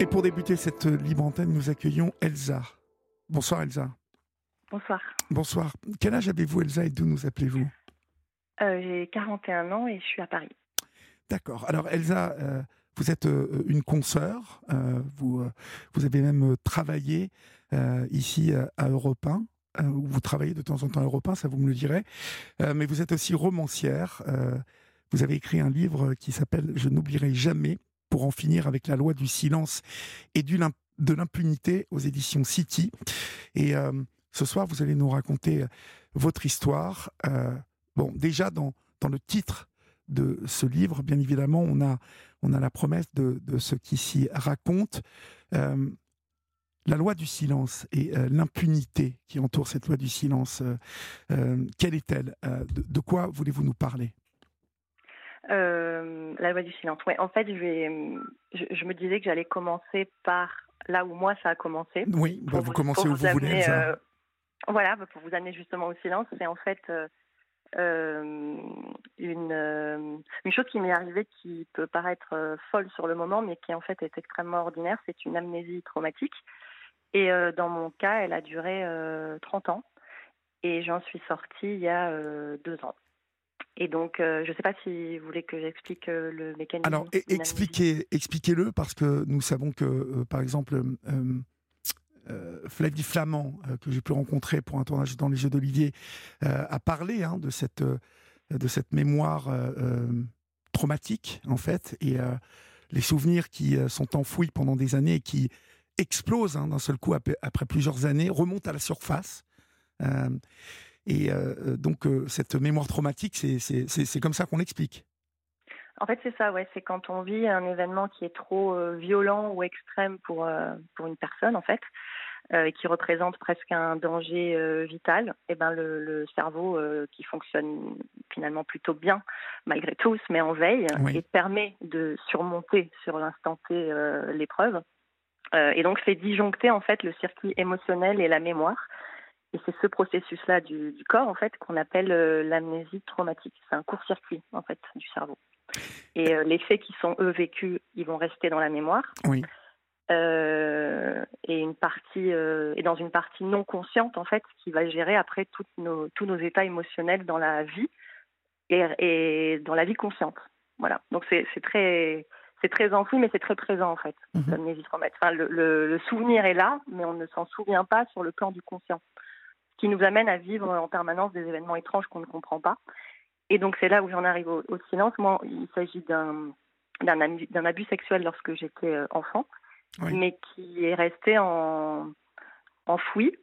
Et pour débuter cette libre antenne, nous accueillons Elsa. Bonsoir Elsa. Bonsoir. Bonsoir. Quel âge avez-vous Elsa et d'où nous appelez-vous? Euh, J'ai 41 ans et je suis à Paris. D'accord. Alors Elsa, euh, vous êtes euh, une consoeur. vous, vous avez même travaillé ici à Europe 1. où vous travaillez de temps en temps à Europe 1, ça vous me le direz. mais vous êtes aussi romancière. vous avez écrit un livre qui s'appelle Je n'oublierai jamais pour en finir avec la loi du silence et de l'impunité aux éditions City. Et ce soir, vous allez nous raconter votre histoire. bon, déjà dans, dans le titre de ce livre, bien évidemment, on a, on a la promesse de, de ce qui s'y raconte. Euh, la loi du silence et euh, l'impunité qui entoure cette loi du silence, euh, quelle est-elle de, quoi voulez-vous nous parler? La loi du silence. Ouais, en fait, je, vais, je, me disais que j'allais commencer par là où moi ça a commencé. Oui, bah, vous, commencez où vous, voulez. voilà, pour vous amener justement au silence, c'est en fait euh, une, euh, une chose qui m'est arrivée qui peut paraître euh, folle sur le moment, mais qui en fait est extrêmement ordinaire, c'est une amnésie traumatique. Et dans mon cas, elle a duré 30 ans. Et j'en suis sortie il y a deux ans. Et donc, je ne sais pas si vous voulez que j'explique le mécanisme. Alors, expliquez, expliquez-le parce que nous savons que, par exemple, euh, Flavie Flamand, euh, que j'ai pu rencontrer pour un tournage dans les Jeux d'Olivier, euh, a parlé hein, de, cette, de cette mémoire traumatique, en fait, et les souvenirs qui sont enfouis pendant des années et qui explosent hein, d'un seul coup après, plusieurs années, remontent à la surface. Et donc, cette mémoire traumatique, c'est comme ça qu'on l'explique. En fait, c'est ça, ouais. C'est quand on vit un événement qui est trop violent ou extrême pour, pour une personne, en fait, euh, qui représente presque un danger euh, vital, et eh ben le, cerveau euh, qui fonctionne finalement plutôt bien malgré tout se met en veille et permet de surmonter sur l'instant T l'épreuve. et donc fait disjoncter en fait le circuit émotionnel et la mémoire. Et c'est ce processus-là du, du, corps en fait qu'on appelle l'amnésie traumatique. C'est un court-circuit en fait du cerveau. Et les faits qui sont eux vécus, ils vont rester dans la mémoire. Oui. Euh, et une partie euh, et dans une partie non consciente en fait qui va gérer après nos, tous nos états émotionnels dans la vie et, et dans la vie consciente. Voilà. Donc c'est très c'est très enfoui mais c'est très présent en fait. Mhm. Enfin, le, le, souvenir est là mais on ne s'en souvient pas sur le plan du conscient. Qui nous amène à vivre en permanence des événements étranges qu'on ne comprend pas. Et donc c'est là où j'en arrive au, silence. Moi, il s'agit d'un d'un abus sexuel lorsque j'étais euh, enfant mais qui est resté en, enfoui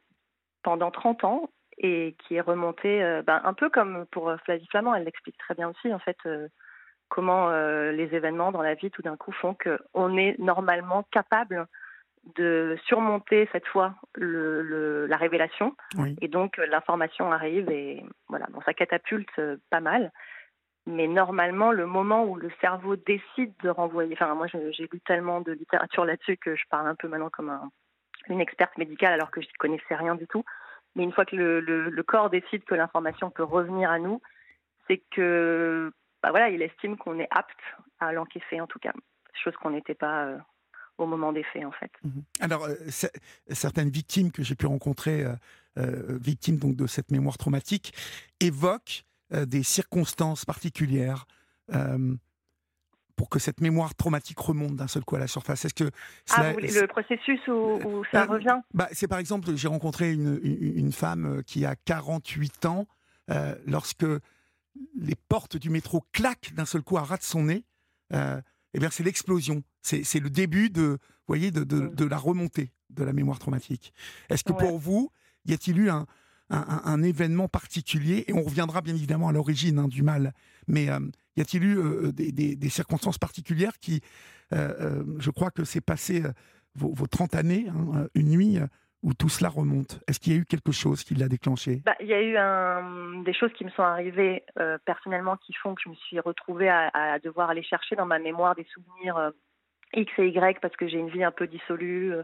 pendant 30 ans et qui est remonté euh, ben, un peu comme pour Flavie Flamand, elle l'explique très bien aussi en fait euh, comment euh, les événements dans la vie tout d'un coup font qu'on est normalement capable de surmonter cette fois le, la révélation. Et donc l'information arrive et voilà bon ça catapulte pas mal. Mais normalement, le moment où le cerveau décide de renvoyer, enfin moi j'ai lu tellement de littérature là-dessus que je parle un peu maintenant comme une experte médicale alors que je n'y connaissais rien du tout. Mais une fois que le, corps décide que l'information peut revenir à nous, c'est que bah voilà, il estime qu'on est apte à l'encaisser en tout cas, chose qu'on n'était pas euh, au moment des faits en fait. Mhm. Alors euh, certaines victimes que j'ai pu rencontrer, euh, victimes donc de cette mémoire traumatique, évoquent euh, des circonstances particulières euh, pour que cette mémoire traumatique remonte d'un seul coup à la surface Est-ce que ah, le processus où, ça bah, revient? bah, C'est par exemple, j'ai rencontré une, une, femme qui a 48 ans, euh, lorsque les portes du métro claquent d'un seul coup à ras de son nez, euh, eh bien c'est l'explosion. C'est le début de, voyez, de, de, de, la remontée de la mémoire traumatique. Est-ce que pour vous, y a-t-il eu un, un, événement particulier Et on reviendra bien évidemment à l'origine hein, du mal. Mais euh, y a-t-il eu euh, des, circonstances particulières qui, euh, je crois que c'est passé vos, 30 années, hein, une nuit où tout cela remonte Est-ce qu'il y a eu quelque chose qui l'a déclenché? Bah, Il y a eu des choses qui me sont arrivées personnellement qui font que je me suis retrouvée à, à, devoir aller chercher dans ma mémoire des souvenirs X et Y parce que j'ai une vie un peu dissolue,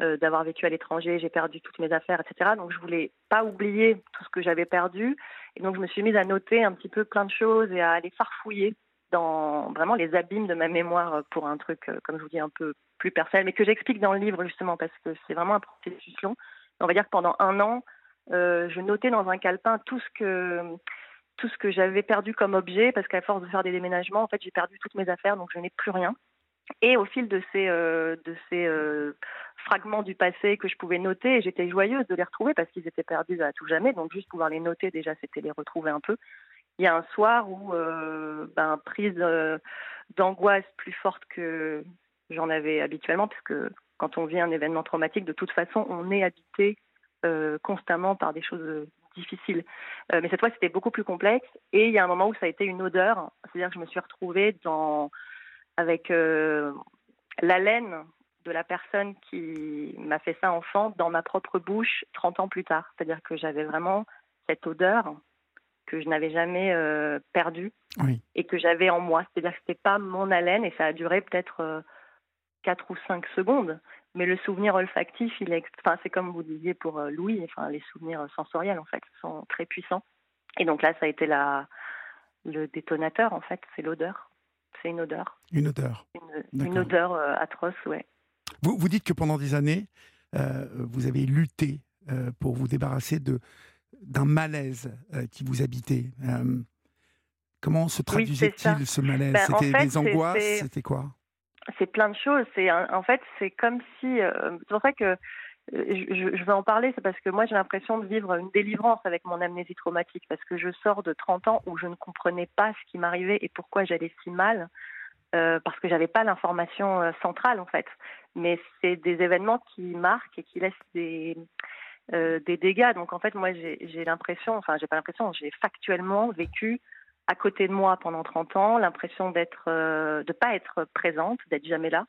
euh, d'avoir vécu à l'étranger, j'ai perdu toutes mes affaires, etc. Donc je voulais pas oublier tout ce que j'avais perdu. Et donc je me suis mise à noter un petit peu plein de choses et à aller farfouiller dans vraiment les abîmes de ma mémoire pour un truc, euh, comme je vous dis, un peu plus personnel, mais que j'explique dans le livre justement parce que c'est vraiment un processus long. On va dire que pendant un an, euh, je notais dans un calepin tout ce que tout ce que j'avais perdu comme objet, parce qu'à force de faire des déménagements, en fait, j'ai perdu toutes mes affaires, donc je n'ai plus rien. Et au fil de ces, euh, euh, fragments du passé que je pouvais noter, j'étais joyeuse de les retrouver parce qu'ils étaient perdus à tout jamais. Donc juste pouvoir les noter, déjà, c'était les retrouver un peu. Il y a un soir où, euh, ben, prise d'angoisse plus forte que j'en avais habituellement, parce que quand on vit un événement traumatique, de toute façon, on est habité constamment par des choses difficiles. mais cette fois, c'était beaucoup plus complexe. Et il y a un moment où ça a été une odeur, c'est-à-dire que je me suis retrouvée dans avec euh, l'haleine de la personne qui m'a fait ça enfant dans ma propre bouche 30 ans plus tard. C'est-à-dire que j'avais vraiment cette odeur que je n'avais jamais euh, perdue et que j'avais en moi. C'est-à-dire que ce n'était pas mon haleine et ça a duré peut-être euh, 4 ou 5 secondes. Mais le souvenir olfactif, il est, enfin, c'est comme vous disiez pour euh, Louis, enfin, les souvenirs sensoriels en fait sont très puissants. Et donc là, ça a été la, le détonateur en fait, c'est l'odeur c'est une odeur. Une odeur. Une, odeur euh, atroce, ouais. Vous, vous dites que pendant des années, euh, vous avez lutté euh, pour vous débarrasser de d'un malaise qui vous habitait. comment se traduisait-il ce malaise? Ben, C'était des angoisses? C'était quoi? C'est plein de choses. C'est en fait c'est comme si c'est pour ça que je, je, veux en parler, c'est parce que moi j'ai l'impression de vivre une délivrance avec mon amnésie traumatique, parce que je sors de 30 ans où je ne comprenais pas ce qui m'arrivait et pourquoi j'allais si mal, euh, parce que j'avais pas l'information euh, centrale en fait. Mais c'est des événements qui marquent et qui laissent des, euh, dégâts. Donc en fait, moi j'ai l'impression, enfin j'ai pas l'impression, j'ai factuellement vécu à côté de moi pendant 30 ans, l'impression d'être, de pas être présente, d'être jamais là,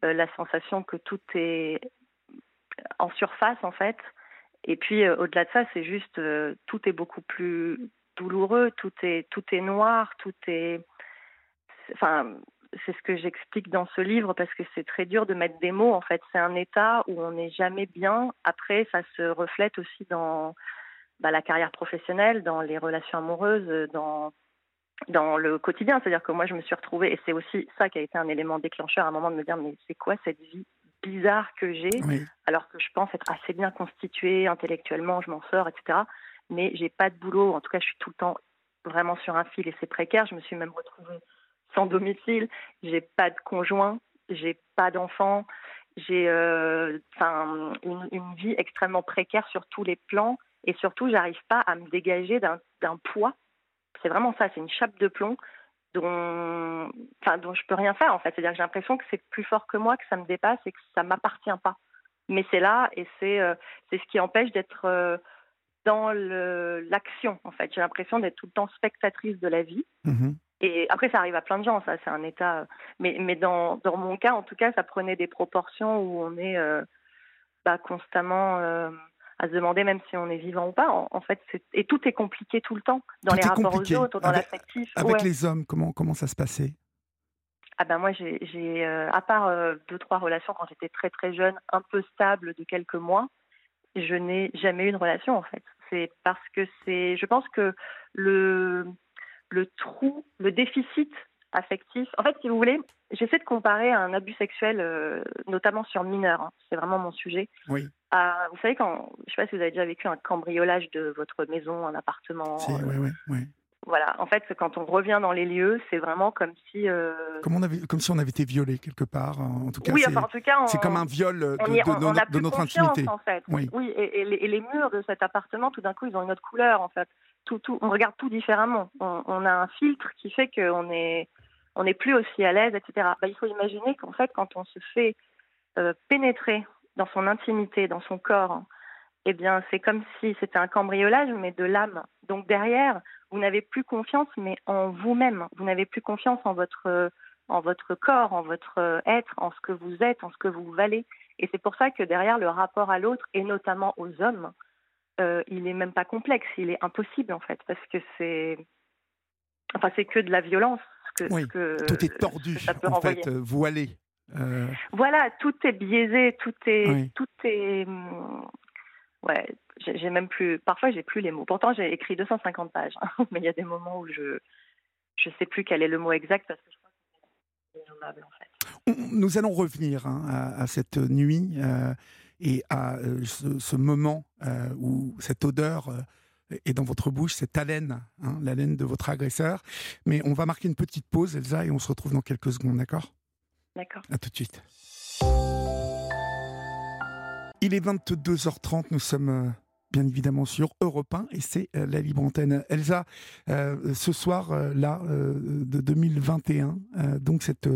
la sensation que tout est en surface en fait. Et puis euh, au-delà de ça, c'est juste euh, tout est beaucoup plus douloureux, tout est tout est noir, tout est enfin c'est ce que j'explique dans ce livre parce que c'est très dur de mettre des mots en fait. C'est un état où on n'est jamais bien. Après, ça se reflète aussi dans bah, la carrière professionnelle, dans les relations amoureuses, dans dans le quotidien. C'est-à-dire que moi, je me suis retrouvée, et c'est aussi ça qui a été un élément déclencheur à un moment de me dire, mais c'est quoi cette vie bizarre que j'ai, alors que je pense être assez bien constituée intellectuellement, je m'en sors, etc. Mais j'ai pas de boulot. En tout cas, je suis tout le temps vraiment sur un fil et c'est précaire. Je me suis même retrouvée sans domicile. J'ai pas de conjoint, j'ai pas d'enfant, j'ai euh, une, une, vie extrêmement précaire sur tous les plans et surtout, j'arrive pas à me dégager d'un poids. C'est vraiment ça, c'est une chape de plomb dont, enfin, dont je peux rien faire en fait. C'est-à-dire que j'ai l'impression que c'est plus fort que moi, que ça me dépasse et que ça m'appartient pas. Mais c'est là et c'est euh, c'est ce qui empêche d'être euh, dans l'action en fait. J'ai l'impression d'être tout le temps spectatrice de la vie. Mm-hmm. Et après, ça arrive à plein de gens, ça, c'est un état. Euh, mais, mais dans, dans mon cas, en tout cas, ça prenait des proportions où on est bah, constamment à se demander même si on est vivant ou pas. En, fait, et tout est compliqué tout le temps dans les rapports aux autres, dans l'affectif. Avec les hommes, comment comment ça se passait? Ah ben moi j'ai euh, à part euh, deux trois relations quand j'étais très très jeune, un peu stable de quelques mois, je n'ai jamais eu une relation en fait. C'est parce que c'est, je pense que le le trou, le déficit affectif. En fait, si vous voulez, j'essaie de comparer un abus sexuel, euh, notamment sur mineurs. Hein. c'est vraiment mon sujet. Oui. vous savez, quand, je ne sais pas si vous avez déjà vécu un cambriolage de votre maison, un appartement. oui, oui, oui. Voilà, en fait, quand on revient dans les lieux, c'est vraiment comme si. Euh, comme, on avait, comme si on avait été violé quelque part. En tout cas, oui, en tout cas, c'est comme un viol de, de, notre intimité. En fait. Oui, et, les, murs de cet appartement, tout d'un coup, ils ont une autre couleur. En fait, tout, tout, on regarde tout différemment. On, on a un filtre qui fait qu'on est on n'est plus aussi à l'aise, etc. Bah, il faut imaginer qu'en fait, quand on se fait euh, pénétrer dans son intimité, dans son corps, eh bien, c'est comme si c'était un cambriolage, mais de l'âme. Donc derrière, vous n'avez plus confiance, mais en vous-même. Vous n'avez plus confiance en votre, en votre corps, en votre être, en ce que vous êtes, en ce que vous valez. Et c'est pour ça que derrière le rapport à l'autre, et notamment aux hommes, euh, il n'est même pas complexe, il est impossible en fait, parce que c'est, enfin, c'est que de la violence oui, tout est tordu, en fait, euh, voilé. Euh. Voilà, tout est biaisé, tout est, tout est, hum, ouais, j'ai même plus, parfois j'ai plus les mots. Pourtant j'ai écrit 250 pages, hein, mais il y a des moments où je, je sais plus quel est le mot exact parce que je crois que c'est innommable en fait. nous allons revenir hein, à, cette nuit et à ce, moment où cette odeur est dans votre bouche, cette haleine, hein, l'haleine de votre agresseur. Mais on va marquer une petite pause, Elsa, et on se retrouve dans quelques secondes, d'accord? D'accord. À tout de suite. Il est 22h30, nous sommes euh, bien évidemment sur Europe 1 et c'est euh, la libre antenne. Elsa, euh, ce soir là de 2021, donc cette,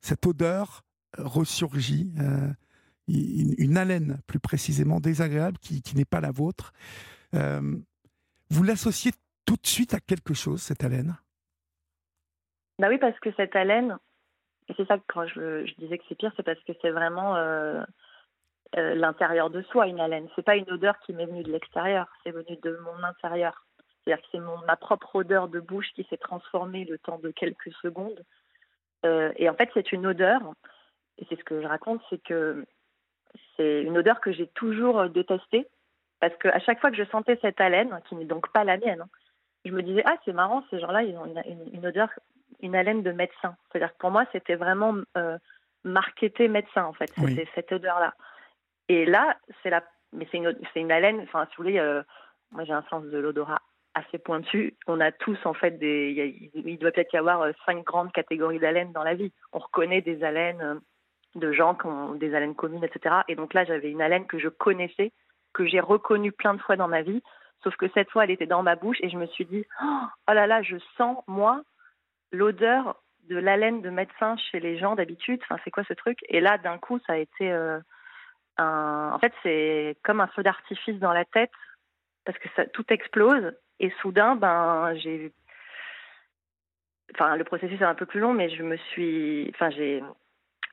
cette odeur ressurgit, une, haleine plus précisément désagréable qui, qui n'est pas la vôtre. Vous l'associez tout de suite à quelque chose, cette haleine? Bah oui, parce que cette haleine, c'est ça que quand je, disais que c'est pire, c'est parce que c'est vraiment euh, l'intérieur de soi, une haleine. C'est pas une odeur qui m'est venue de l'extérieur, c'est venu de mon intérieur. C'est-à-dire que c'est ma propre odeur de bouche qui s'est transformée le temps de quelques secondes. Euh, et en fait, c'est une odeur, et c'est ce que je raconte, c'est que c'est une odeur que j'ai toujours détestée, parce qu'à chaque fois que je sentais cette haleine, qui n'est donc pas la mienne, je me disais, ah, c'est marrant, ces gens-là, ils ont une, odeur, une haleine de médecin. C'est-à-dire que pour moi, c'était vraiment euh, marketé médecin, en fait, c'était cette odeur-là. Et là, c'est la, mais c'est une, une haleine. Enfin, si vous voulez, euh, moi j'ai un sens de l'odorat assez pointu. On a tous en fait des, il, doit peut-être y avoir euh, cinq grandes catégories d'haleines dans la vie. On reconnaît des haleines euh, de gens qui ont des haleines communes, etc. Et donc là, j'avais une haleine que je connaissais, que j'ai reconnue plein de fois dans ma vie. Sauf que cette fois, elle était dans ma bouche et je me suis dit, oh là là, je sens moi l'odeur de l'haleine de médecin chez les gens d'habitude. Enfin, c'est quoi ce truc? Et là, d'un coup, ça a été en fait, c'est comme un feu d'artifice dans la tête parce que ça, tout explose et soudain, ben, j'ai. Enfin, le processus est un peu plus long, mais je me suis. Enfin, j'ai.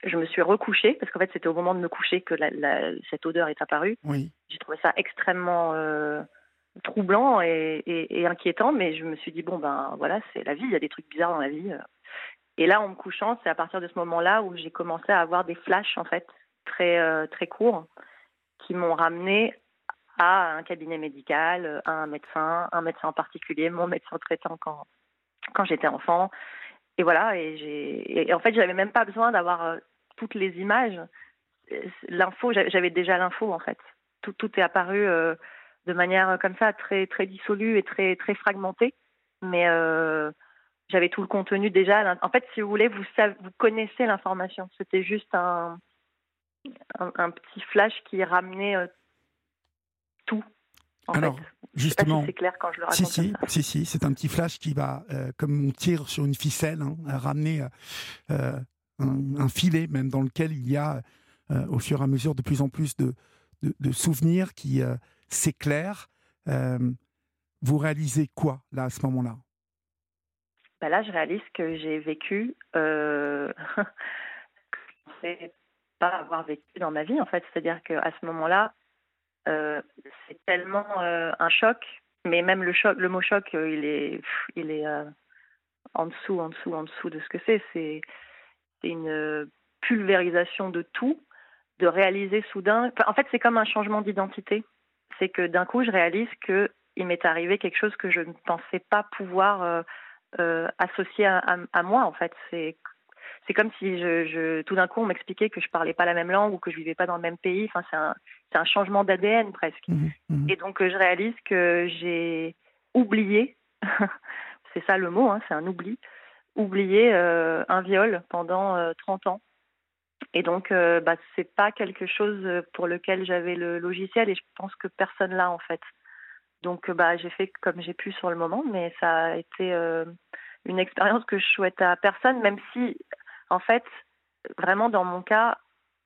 Je me suis recouchée parce qu'en fait, c'était au moment de me coucher que la, cette odeur est apparue. Oui. J'ai trouvé ça extrêmement euh, troublant et, et, inquiétant, mais je me suis dit bon ben voilà, c'est la vie. Il y a des trucs bizarres dans la vie. Et là, en me couchant, c'est à partir de ce moment-là où j'ai commencé à avoir des flashs en fait très, euh, très courts qui m'ont ramené à un cabinet médical, à un médecin, un médecin en particulier, mon médecin traitant quand, quand j'étais enfant. Et voilà, et, j'ai, et en fait, j'avais même pas besoin d'avoir euh, toutes les images. L'info, j'avais déjà l'info en fait. Tout, tout est apparu euh, de manière comme ça, très, très dissolue et très, très fragmentée. Mais j'avais tout le contenu déjà. En fait, si vous voulez, vous, savez, vous connaissez l'information. C'était juste un, un, petit flash qui ramenait euh, tout. Alors, justement, c'est clair quand je le raconte. Si, si, si, si, c'est un petit flash qui va, euh, comme on tire sur une ficelle, hein, ramener euh, un, filet même dans lequel il y a, au fur et à mesure, de plus en plus de, souvenirs qui s'éclairent. vous réalisez quoi, là, à ce moment-là? Bah Là, je réalise que j'ai vécu pas avoir vécu dans ma vie en fait. C'est-à-dire qu'à ce moment-là, euh, c'est tellement euh, un choc, mais même le choc, le mot choc, euh, il est, il est en dessous, en dessous, en dessous de ce que c'est. C'est une pulvérisation de tout, de réaliser soudain. en fait, c'est comme un changement d'identité. C'est que d'un coup, je réalise que il m'est arrivé quelque chose que je ne pensais pas pouvoir associer à, à, moi. En fait, c'est c'est comme si je, tout d'un coup on m'expliquait que je parlais pas la même langue ou que je vivais pas dans le même pays. Enfin, c'est un, un, changement d'ADN presque. Mmh, mmh. Et donc euh, je réalise que j'ai oublié, c'est ça le mot, hein, c'est un oubli, oublié euh, un viol pendant 30 euh, ans. Et donc, bah, c'est pas quelque chose pour lequel j'avais le logiciel et je pense que personne l'a en fait. Donc, bah, j'ai fait comme j'ai pu sur le moment, mais ça a été une expérience que je souhaite à personne, même si en fait, vraiment dans mon cas,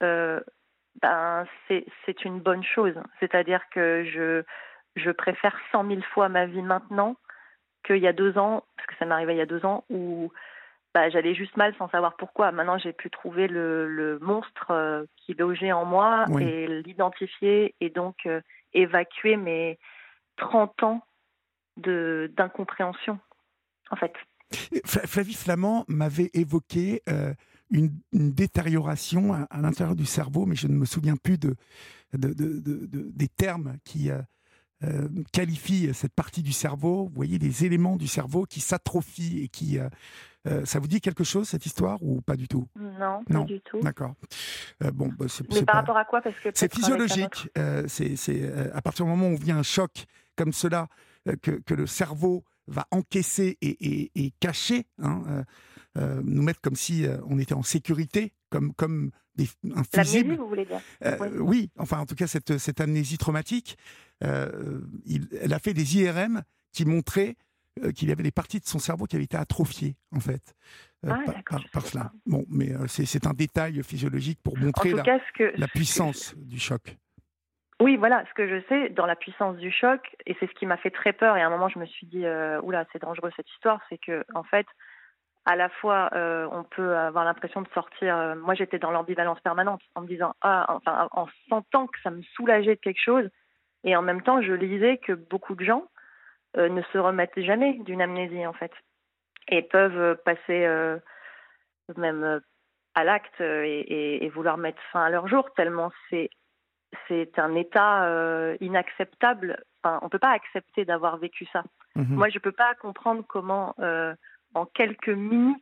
euh, ben, c'est une bonne chose. C'est-à-dire que je, je préfère cent mille fois ma vie maintenant qu'il y a deux ans, parce que ça m'arrivait il y a deux ans, où bah, j'allais juste mal sans savoir pourquoi. Maintenant, j'ai pu trouver le, le monstre euh, qui logeait en moi et l'identifier et donc euh, évacuer mes 30 ans d'incompréhension, en fait. Flavie Flamand m'avait évoqué euh, une, détérioration à, l'intérieur du cerveau, mais je ne me souviens plus de, des termes qui, euh, qualifie cette partie du cerveau. Vous voyez des éléments du cerveau qui s'atrophient et qui ça vous dit quelque chose cette histoire ou pas du tout? Non, pas du tout. D'accord. bon, bah, Mais par rapport à quoi? Parce que c'est physiologique. c'est à partir du moment où vient un choc comme cela que, que le cerveau va encaisser et, et, cacher, hein, euh, euh, nous mettre comme si euh, on était en sécurité, comme, comme des, un fusible. vous voulez dire oui. enfin en tout cas cette, cette amnésie traumatique, il, elle a fait des IRM qui montraient qu'il y avait des parties de son cerveau qui avaient été atrophiées, en fait, ah, par, cela. Bon, mais c'est un détail physiologique pour montrer la, la, puissance du choc. Oui, voilà, ce que je sais dans la puissance du choc, et c'est ce qui m'a fait très peur, et à un moment je me suis dit, euh, oula, c'est dangereux cette histoire, c'est que en fait, à la fois, euh, on peut avoir l'impression de sortir. Euh, moi, j'étais dans l'ambivalence permanente, en me disant, ah, enfin, en sentant que ça me soulageait de quelque chose, et en même temps, je lisais que beaucoup de gens ne se remettent jamais d'une amnésie, en fait, et peuvent passer même à l'acte et, et, vouloir mettre fin à leur jour, tellement c'est c'est un état euh, inacceptable. Enfin, on ne peut pas accepter d'avoir vécu ça. Mhm. Moi, je ne peux pas comprendre comment, euh, en quelques minutes,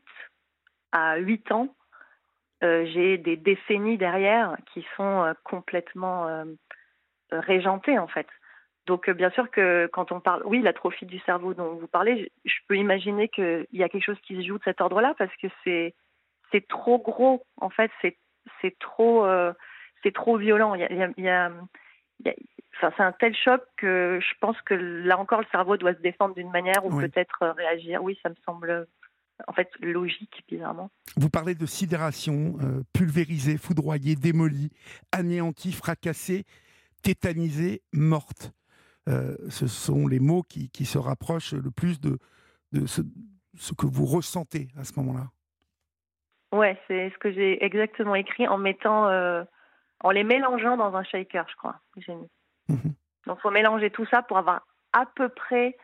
à 8 ans, euh, j'ai des décennies derrière qui sont complètement régentées, en fait. Donc, bien sûr que quand on parle, oui, l'atrophie du cerveau dont vous parlez, je, peux imaginer qu'il y a quelque chose qui se joue de cet ordre-là parce que c'est c'est trop gros, en fait, c'est c'est trop c'est trop violent. Il y a, enfin, c'est un tel choc que je pense que là encore le cerveau doit se défendre d'une manière ou peut-être euh, réagir. Oui, ça me semble en fait logique, bizarrement. Vous parlez de sidération, euh, pulvérisée, foudroyée, démolie, anéantie, fracassée, tétanisée, morte. Euh, ce sont les mots qui, qui, se rapprochent le plus de, de ce, ce que vous ressentez à ce moment-là. Ouais, c'est ce que j'ai exactement écrit en mettant en les mélangeant dans un shaker, je crois. J'ai mis. Mhm. Donc, il faut mélanger tout ça pour avoir à peu près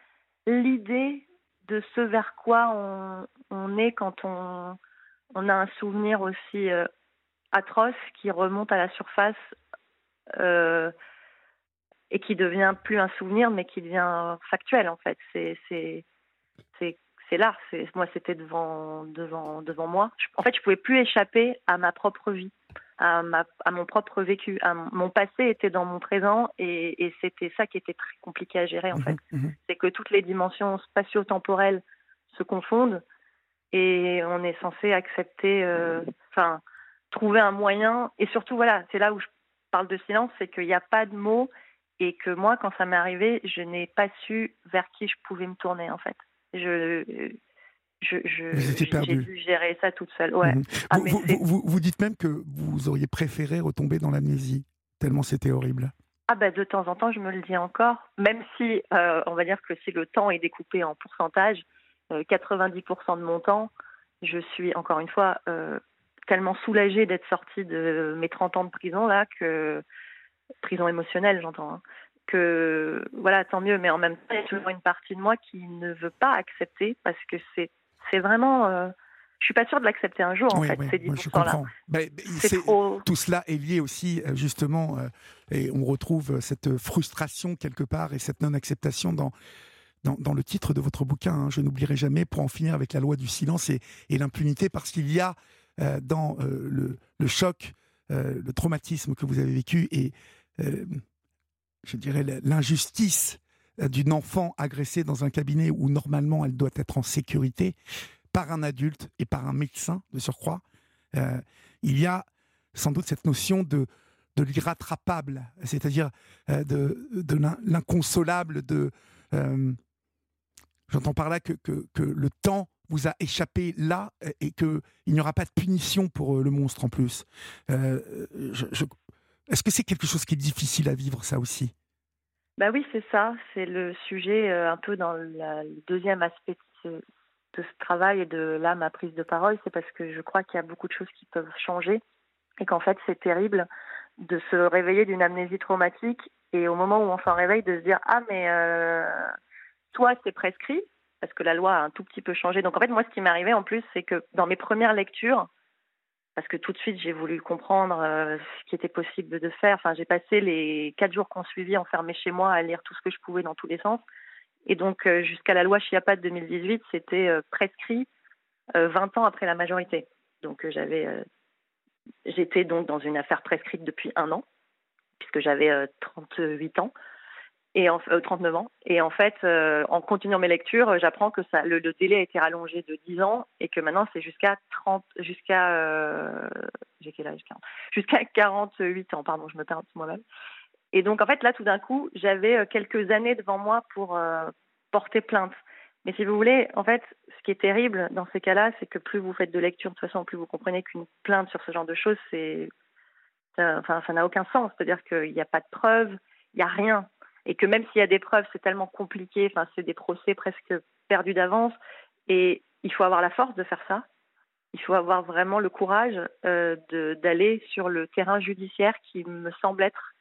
l'idée de ce vers quoi on, est quand on, on, a un souvenir aussi euh, atroce qui remonte à la surface euh, et qui devient plus un souvenir, mais qui devient factuel, en fait. C'est, c'est, c'est, là. C'est, moi, c'était devant, devant, devant moi. en fait, je pouvais plus échapper à ma propre vie à, mon propre vécu. mon passé était dans mon présent et, c'était ça qui était très compliqué à gérer en mhm, fait. Mhm. C'est que toutes les dimensions spatio-temporelles se confondent et on est censé accepter, euh, enfin, trouver un moyen. Et surtout, voilà, c'est là où je parle de silence, c'est qu'il n'y a pas de mots et que moi, quand ça m'est arrivé, je n'ai pas su vers qui je pouvais me tourner en fait. Je, je, j'ai dû gérer ça toute seule. Ouais. Mhm. Ah, vous, vous, dites même que vous auriez préféré retomber dans l'amnésie, tellement c'était horrible. Ah ben de temps en temps, je me le dis encore, même si euh, on va dire que si le temps est découpé en pourcentage, 90% euh, de mon temps, je suis encore une fois euh, tellement soulagée d'être sortie de mes 30 ans de prison là que prison émotionnelle, j'entends. Hein, que voilà, tant mieux, mais en même temps, il y a toujours une partie de moi qui ne veut pas accepter parce que c'est c'est vraiment. Euh, je suis pas sûre de l'accepter un jour, en fait, ces 10 je comprends. Tout cela est lié aussi, euh, justement, euh, et on retrouve cette frustration quelque part et cette non-acceptation dans, dans, le titre de votre bouquin. Hein. je n'oublierai jamais, pour en finir avec la loi du silence et, l'impunité, parce qu'il y a dans le, le, choc, le traumatisme que vous avez vécu et, je dirais, l'injustice euh, d'une enfant agressée dans un cabinet où normalement elle doit être en sécurité par un adulte et par un médecin de surcroît, euh, il y a sans doute cette notion de, de l'irrattrapable, c'est-à-dire euh, de, de l'inconsolable, de... J'entends par là que, que, que, le temps vous a échappé là et qu'il n'y aura pas de punition pour le monstre en plus. Est-ce que c'est quelque chose qui est difficile à vivre, ça aussi? Bah oui, c'est ça. C'est le sujet euh, un peu dans le deuxième aspect de ce, travail et de là ma prise de parole. C'est parce que je crois qu'il y a beaucoup de choses qui peuvent changer et qu'en fait c'est terrible de se réveiller d'une amnésie traumatique et au moment où on s'en réveille de se dire ah mais euh, toi c'est prescrit parce que la loi a un tout petit peu changé. Donc en fait moi ce qui m'est arrivé en plus c'est que dans mes premières lectures parce que tout de suite j'ai voulu comprendre euh, ce qui était possible de faire. Enfin, j'ai passé les quatre jours qu'on suivit enfermé chez moi à lire tout ce que je pouvais dans tous les sens. Et donc euh, jusqu'à la loi Chiappa de 2018, c'était euh, prescrit 20 ans après la majorité. Donc j'avais, j'étais donc dans une affaire prescrite depuis un an, puisque j'avais 38 ans et en, 39 euh, ans. Et en fait, euh, en continuant mes lectures, euh, j'apprends que ça, le, délai a été rallongé de 10 ans et que maintenant c'est jusqu'à 30, jusqu'à, j'ai quel âge Jusqu'à 48 ans, pardon, je me perds moi-même. Et donc en fait là, tout d'un coup, j'avais quelques années devant moi pour porter plainte. Mais si vous voulez, en fait, ce qui est terrible dans ces cas-là, c'est que plus vous faites de lecture, de toute façon, plus vous comprenez qu'une plainte sur ce genre de choses, c'est, enfin, ça n'a aucun sens. C'est-à-dire qu'il n'y a pas de preuves, il n'y a rien et que même s'il y a des preuves, c'est tellement compliqué, enfin, c'est des procès presque perdus d'avance, et il faut avoir la force de faire ça. Il faut avoir vraiment le courage euh, d'aller sur le terrain judiciaire qui me semble être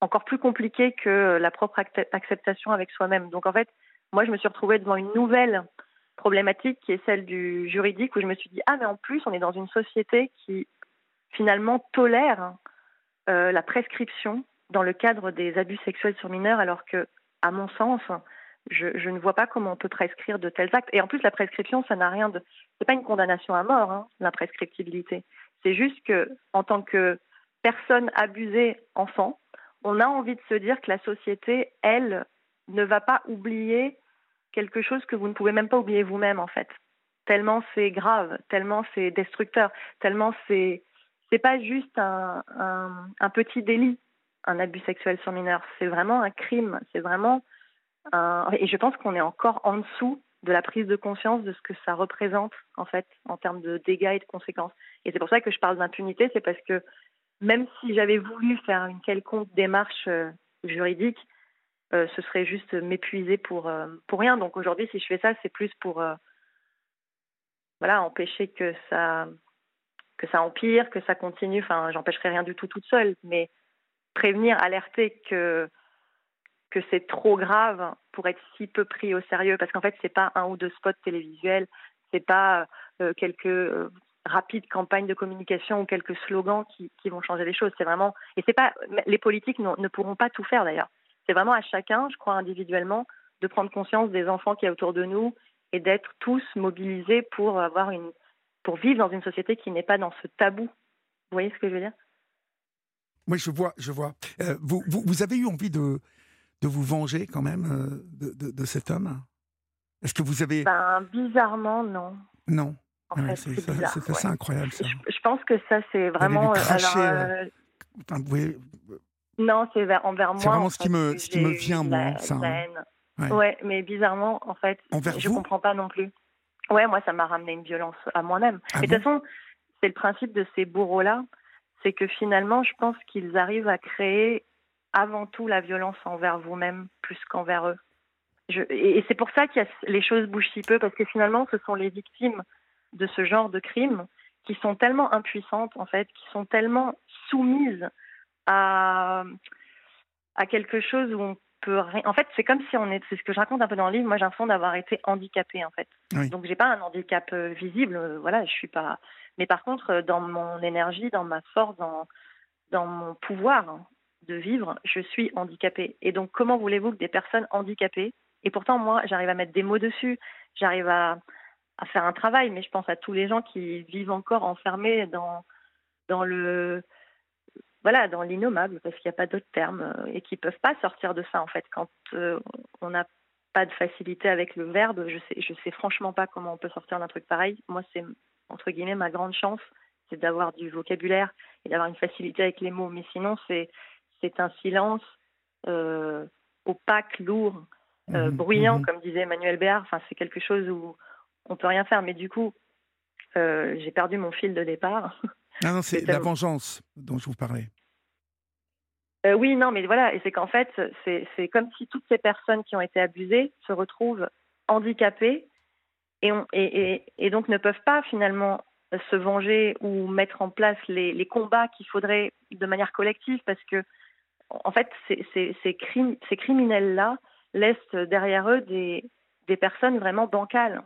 encore plus compliqué que la propre acceptation avec soi-même. Donc en fait, moi, je me suis retrouvée devant une nouvelle problématique qui est celle du juridique où je me suis dit ah mais en plus on est dans une société qui finalement tolère euh, la prescription dans le cadre des abus sexuels sur mineurs, alors que, à mon sens, je, ne vois pas comment on peut prescrire de tels actes. Et en plus, la prescription, ça n'a rien de. C'est pas une condamnation à mort, hein, la prescriptibilité. C'est juste que, en tant que personne abusée enfant, on a envie de se dire que la société, elle, ne va pas oublier quelque chose que vous ne pouvez même pas oublier vous-même, en fait. Tellement c'est grave, tellement c'est destructeur, tellement c'est. C'est pas juste un petit délit, un abus sexuel sur mineur. C'est vraiment un crime. C'est vraiment. Et je pense qu'on est encore en dessous de la prise de conscience de ce que ça représente, en fait, en termes de dégâts et de conséquences. Et c'est pour ça que je parle d'impunité, c'est parce que même si j'avais voulu faire une quelconque démarche euh, juridique, euh, ce serait juste m'épuiser pour, euh, pour rien. Donc aujourd'hui, si je fais ça, c'est plus pour voilà, empêcher que ça, que ça empire, que ça continue. Enfin, j'empêcherai rien du tout toute seule, mais prévenir, alerter que que c'est trop grave pour être si peu pris au sérieux parce qu'en fait c'est pas un ou deux spots télévisuels, c'est pas euh, quelques euh, rapides campagnes de communication ou quelques slogans qui, qui vont changer les choses. C'est vraiment et c'est pas les politiques ne pourront pas tout faire d'ailleurs. C'est vraiment à chacun, je crois individuellement, de prendre conscience des enfants qui y a autour de nous et d'être tous mobilisés pour avoir une pour vivre dans une société qui n'est pas dans ce tabou. Vous voyez ce que je veux dire? Oui, je vois, je vois. Euh, vous, vous, avez eu envie de, de vous venger quand même euh, de, de, cet homme? Est-ce que vous avez... Ben, bizarrement, non. Non. c'est assez incroyable ça. Je, pense que ça, c'est vraiment... Euh, non, c'est envers moi. C'est vraiment ce qui me, ce qui me vient, moi, ça. Hein. Ouais. mais bizarrement, en fait, je ne comprends pas non plus. Ouais, moi, ça m'a ramené une violence à moi-même. Ah de toute façon, c'est le principe de ces bourreaux-là c'est que finalement, je pense qu'ils arrivent à créer avant tout la violence envers vous-même plus qu'envers eux. et c'est pour ça que les choses bougent si peu, parce que finalement, ce sont les victimes de ce genre de crimes qui sont tellement impuissantes, en fait, qui sont tellement soumises à, à quelque chose où on peut rien. En fait, c'est comme si on est. C'est ce que je raconte un peu dans le livre. Moi, j'ai l'impression d'avoir été handicapée, en fait. Donc, j'ai pas un handicap euh, visible. Euh, voilà, je suis pas. Mais par contre, euh, dans mon énergie, dans ma force, dans, mon pouvoir de vivre, je suis handicapée. Et donc, comment voulez-vous que des personnes handicapées, et pourtant, moi, j'arrive à mettre des mots dessus, j'arrive à, faire un travail, mais je pense à tous les gens qui vivent encore enfermés dans, le. Voilà, dans l'innommable, parce qu'il n'y a pas d'autre terme, euh, et qui ne peuvent pas sortir de ça, en fait. Quand euh, on n'a pas de facilité avec le verbe, je sais, je sais franchement pas comment on peut sortir d'un truc pareil. Moi, c'est entre guillemets, ma grande chance, c'est d'avoir du vocabulaire et d'avoir une facilité avec les mots. Mais sinon, c'est, c'est un silence euh, opaque, lourd, euh, mhm, bruyant, mhm. comme disait Emmanuel Béard. Enfin, c'est quelque chose où on peut rien faire. Mais du coup, euh, j'ai perdu mon fil de départ. Ah non, c'est la vengeance dont je vous parlais. oui, non, mais voilà, et c'est qu'en fait, c'est, c'est comme si toutes ces personnes qui ont été abusées se retrouvent handicapées et, donc ne peuvent pas finalement se venger ou mettre en place les, combats qu'il faudrait de manière collective parce que en fait ces, ces, criminels-là laissent derrière eux des, personnes vraiment bancales.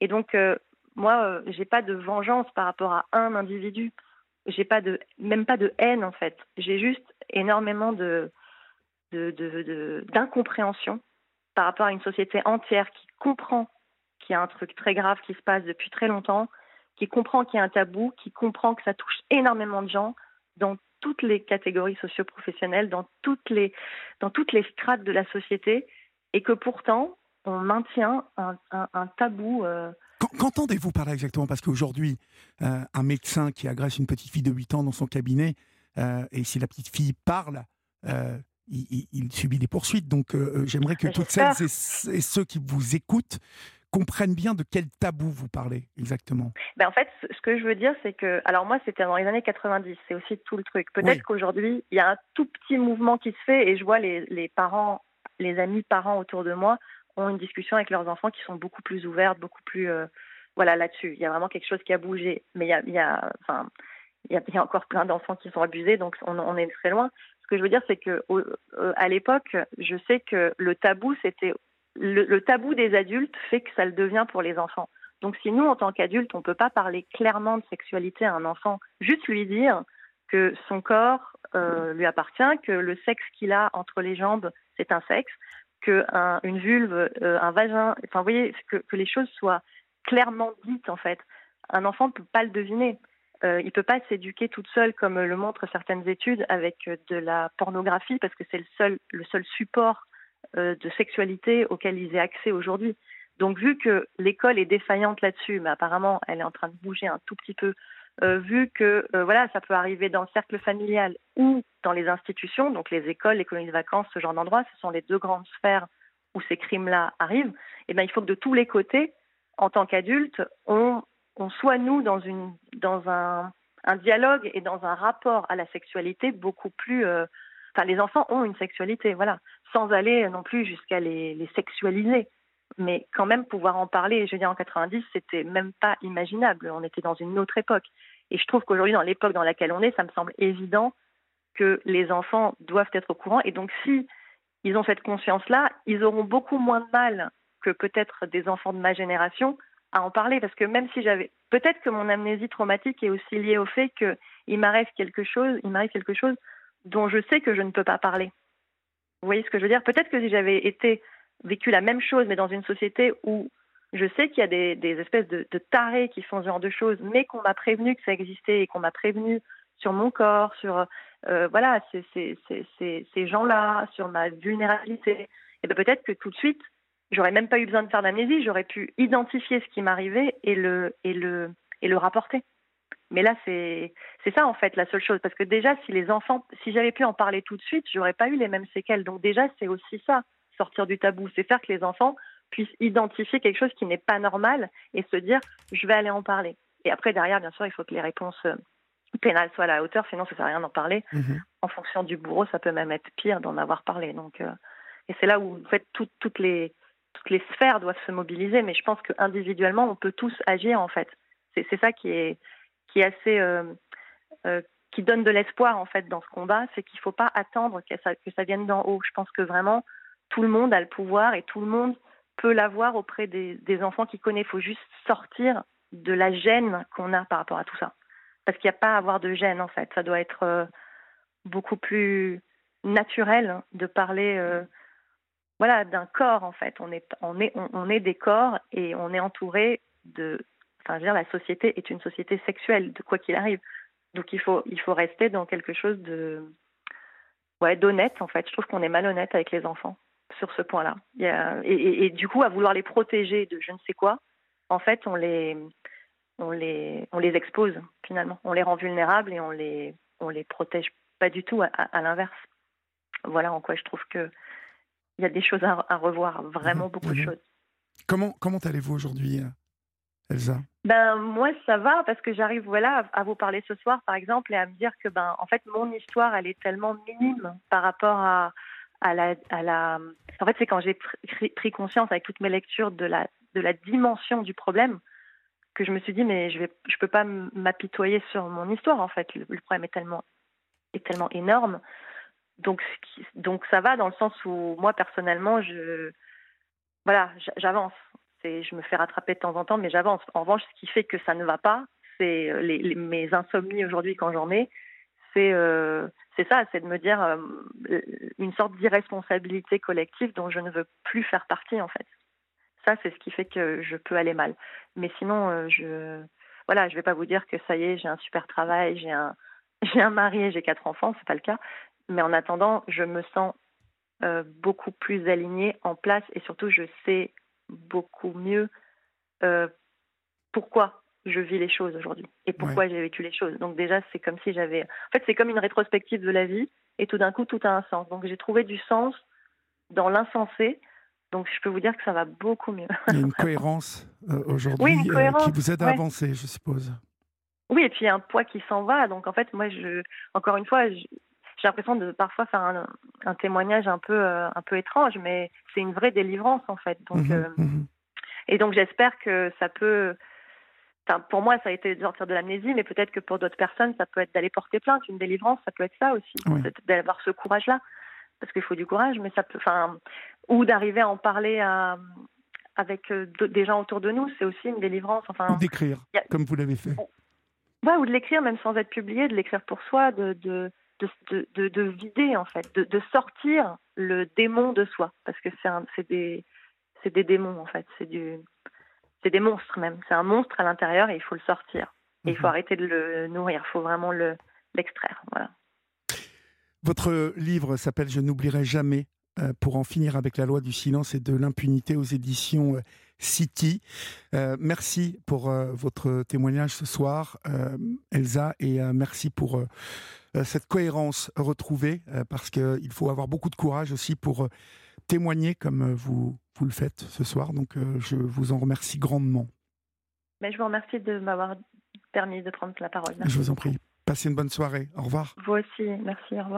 Et donc euh, Moi, j'ai pas de vengeance par rapport à un individu. J'ai pas même pas de haine en fait. J'ai juste énormément d'incompréhension par rapport à une société entière qui comprend qu'il y a un truc très grave qui se passe depuis très longtemps, qui comprend qu'il y a un tabou, qui comprend que ça touche énormément de gens dans toutes les catégories socio-professionnelles, dans toutes les, dans toutes les strates de la société, et que pourtant, on maintient un, un, tabou. Euh... Qu'entendez-vous par là exactement? Parce qu'aujourd'hui, euh, un médecin qui agresse une petite fille de 8 ans dans son cabinet, euh, et si la petite fille parle, il, il, subit des poursuites. Donc j'aimerais que toutes celles et, ceux qui vous écoutent comprennent bien de quel tabou vous parlez exactement. Ben en fait, ce que je veux dire, c'est que, alors moi, c'était dans les années 90, c'est aussi tout le truc. Peut-être qu'aujourd'hui, il y a un tout petit mouvement qui se fait et je vois les, les parents, les amis parents autour de moi ont une discussion avec leurs enfants qui sont beaucoup plus ouvertes, beaucoup plus, euh, voilà, là-dessus. Il y a vraiment quelque chose qui a bougé, mais il y a, il y a enfin, il y, a, il y a encore plein d'enfants qui sont abusés, donc on, on, est très loin. Ce que je veux dire, c'est que euh, à l'époque, je sais que le tabou, c'était le, tabou des adultes fait que ça le devient pour les enfants. Donc si nous, en tant qu'adultes, on ne peut pas parler clairement de sexualité à un enfant, juste lui dire que son corps euh, lui appartient, que le sexe qu'il a entre les jambes, c'est un sexe, que une vulve, euh, un vagin, enfin vous voyez, que, les choses soient clairement dites en fait. Un enfant ne peut pas le deviner. Euh, il ne peut pas s'éduquer toute seule comme le montrent certaines études avec de la pornographie parce que c'est le seul, le seul support de sexualité auquel ils aient accès aujourd'hui. Donc vu que l'école est défaillante là-dessus, mais apparemment elle est en train de bouger un tout petit peu, euh, vu que euh, voilà ça peut arriver dans le cercle familial ou dans les institutions, donc les écoles, les colonies de vacances, ce genre d'endroits, ce sont les deux grandes sphères où ces crimes-là arrivent. Et eh ben il faut que de tous les côtés, en tant qu'adultes, on, soit nous dans un, dialogue et dans un rapport à la sexualité beaucoup plus Enfin, les enfants ont une sexualité, voilà, sans aller non plus jusqu'à les, sexualiser. Mais quand même pouvoir en parler, je veux dire, en 90, c'était même pas imaginable. On était dans une autre époque. Et je trouve qu'aujourd'hui, dans l'époque dans laquelle on est, ça me semble évident que les enfants doivent être au courant. Et donc, si ils ont cette conscience-là, ils auront beaucoup moins de mal que peut-être des enfants de ma génération à en parler. Parce que même si j'avais, peut-être que mon amnésie traumatique est aussi liée au fait qu'il m'arrive quelque chose, il m'arrive quelque chose dont je sais que je ne peux pas parler. Vous voyez ce que je veux dire? Peut-être que si j'avais été vécu la même chose, mais dans une société où je sais qu'il y a des, espèces de, tarés qui font ce genre de choses, mais qu'on m'a prévenu que ça existait et qu'on m'a prévenu sur mon corps, sur euh, voilà ces, ces, ces, ces gens-là, sur ma vulnérabilité, et ben peut-être que tout de suite, j'aurais même pas eu besoin de faire d'amnésie, j'aurais pu identifier ce qui m'arrivait et le, et, le, et le rapporter. Mais là, c'est ça en fait la seule chose, parce que déjà, si les enfants, si j'avais pu en parler tout de suite, j'aurais pas eu les mêmes séquelles. Donc déjà, c'est aussi ça, sortir du tabou, c'est faire que les enfants puissent identifier quelque chose qui n'est pas normal et se dire, je vais aller en parler. Et après, derrière, bien sûr, il faut que les réponses euh, pénales soient à la hauteur, sinon ça sert à rien d'en parler. Mmh en fonction du bourreau, ça peut même être pire d'en avoir parlé. Donc, euh, et c'est là où en fait tout, toutes les toutes les sphères doivent se mobiliser, mais je pense qu'individuellement, on peut tous agir en fait. C'est ça qui est qui assez euh, euh, qui donne de l'espoir en fait dans ce combat, c'est qu'il ne faut pas attendre que ça, vienne d'en haut. Je pense que vraiment tout le monde a le pouvoir et tout le monde peut l'avoir auprès des, enfants qui connaissent. Il faut juste sortir de la gêne qu'on a par rapport à tout ça. Parce qu'il n'y a pas à avoir de gêne en fait. Ça doit être euh, beaucoup plus naturel de parler voilà, d'un corps en fait. On est, on est des corps et on est entouré de Enfin, je veux dire, la société est une société sexuelle, de quoi qu'il arrive. Donc il faut, il faut rester dans quelque chose de, ouais, d'honnête en fait. Je trouve qu'on est malhonnête avec les enfants sur ce point-là. Et, et, et, du coup, à vouloir les protéger de je ne sais quoi, en fait, on les, on les, on les expose finalement. On les rend vulnérables et on les, on les protège pas du tout. À, à, l'inverse. Voilà en quoi je trouve que il y a des choses à, à revoir, vraiment beaucoup de choses. Comment, comment allez-vous aujourd'hui Ben moi ça va parce que j'arrive voilà à, vous parler ce soir par exemple et à me dire que ben en fait mon histoire elle est tellement minime par rapport à à la en fait c'est quand j'ai pris, conscience avec toutes mes lectures de la de la dimension du problème que je me suis dit mais je vais je peux pas m'apitoyer sur mon histoire en fait. Le, le, problème est tellement est tellement énorme. Donc donc ça va dans le sens où moi personnellement je voilà j'avance c'est, je me fais rattraper de temps en temps, mais j'avance. En revanche, ce qui fait que ça ne va pas, c'est les, mes insomnies aujourd'hui quand j'en ai, c'est euh, ça, c'est de me dire euh, une sorte d'irresponsabilité collective dont je ne veux plus faire partie en fait. Ça, c'est ce qui fait que je peux aller mal. Mais sinon, euh, je voilà, je vais pas vous dire que ça y est, j'ai un super travail, j'ai un j'ai un mari et j'ai quatre enfants, c'est pas le cas. Mais en attendant, je me sens beaucoup plus alignée en place et surtout, je sais beaucoup mieux pourquoi je vis les choses aujourd'hui et pourquoi j'ai vécu les choses. Donc déjà, c'est comme si j'avais... En fait, c'est comme une rétrospective de la vie et tout d'un coup, tout a un sens. Donc j'ai trouvé du sens dans l'insensé. Donc je peux vous dire que ça va beaucoup mieux. Il y a une cohérence euh, aujourd'hui euh, qui vous aide à avancer, je suppose. Oui, et puis il y a un poids qui s'en va. Donc en fait, moi, je, encore une fois, j'ai l'impression de parfois faire un, témoignage un peu, euh, un peu étrange, mais c'est une vraie délivrance en fait. Donc, mmh mmh Et donc j'espère que ça peut pour moi, ça a été de sortir de l'amnésie, mais peut-être que pour d'autres personnes, ça peut être d'aller porter plainte. Une délivrance, ça peut être ça aussi, d'avoir ce courage-là, parce qu'il faut du courage, mais ça peut, enfin, ou d'arriver à en parler à, avec euh, des gens autour de nous, c'est aussi une délivrance. Enfin, ou d'écrire, comme vous l'avez fait. Ouais, ou de l'écrire même sans être publié, de l'écrire pour soi, de, de, de, de, vider en fait, de, sortir le démon de soi, parce que c'est des, des démons en fait, c'est du c'est des monstres même. C'est un monstre à l'intérieur et il faut le sortir. Et il faut mhm. arrêter de le nourrir. Il faut vraiment le, l'extraire. Voilà. Votre livre s'appelle Je n'oublierai jamais euh, pour en finir avec la loi du silence et de l'impunité aux éditions euh, City. Euh, merci pour votre témoignage ce soir, Elsa, et merci pour cette cohérence retrouvée, parce qu'il faut avoir beaucoup de courage aussi pour témoigner comme vous vous le faites ce soir. Donc, euh, je vous en remercie grandement. Mais je vous remercie de m'avoir permis de prendre la parole. Je vous en prie. Passez une bonne soirée. Au revoir. Vous aussi. Merci. Au revoir.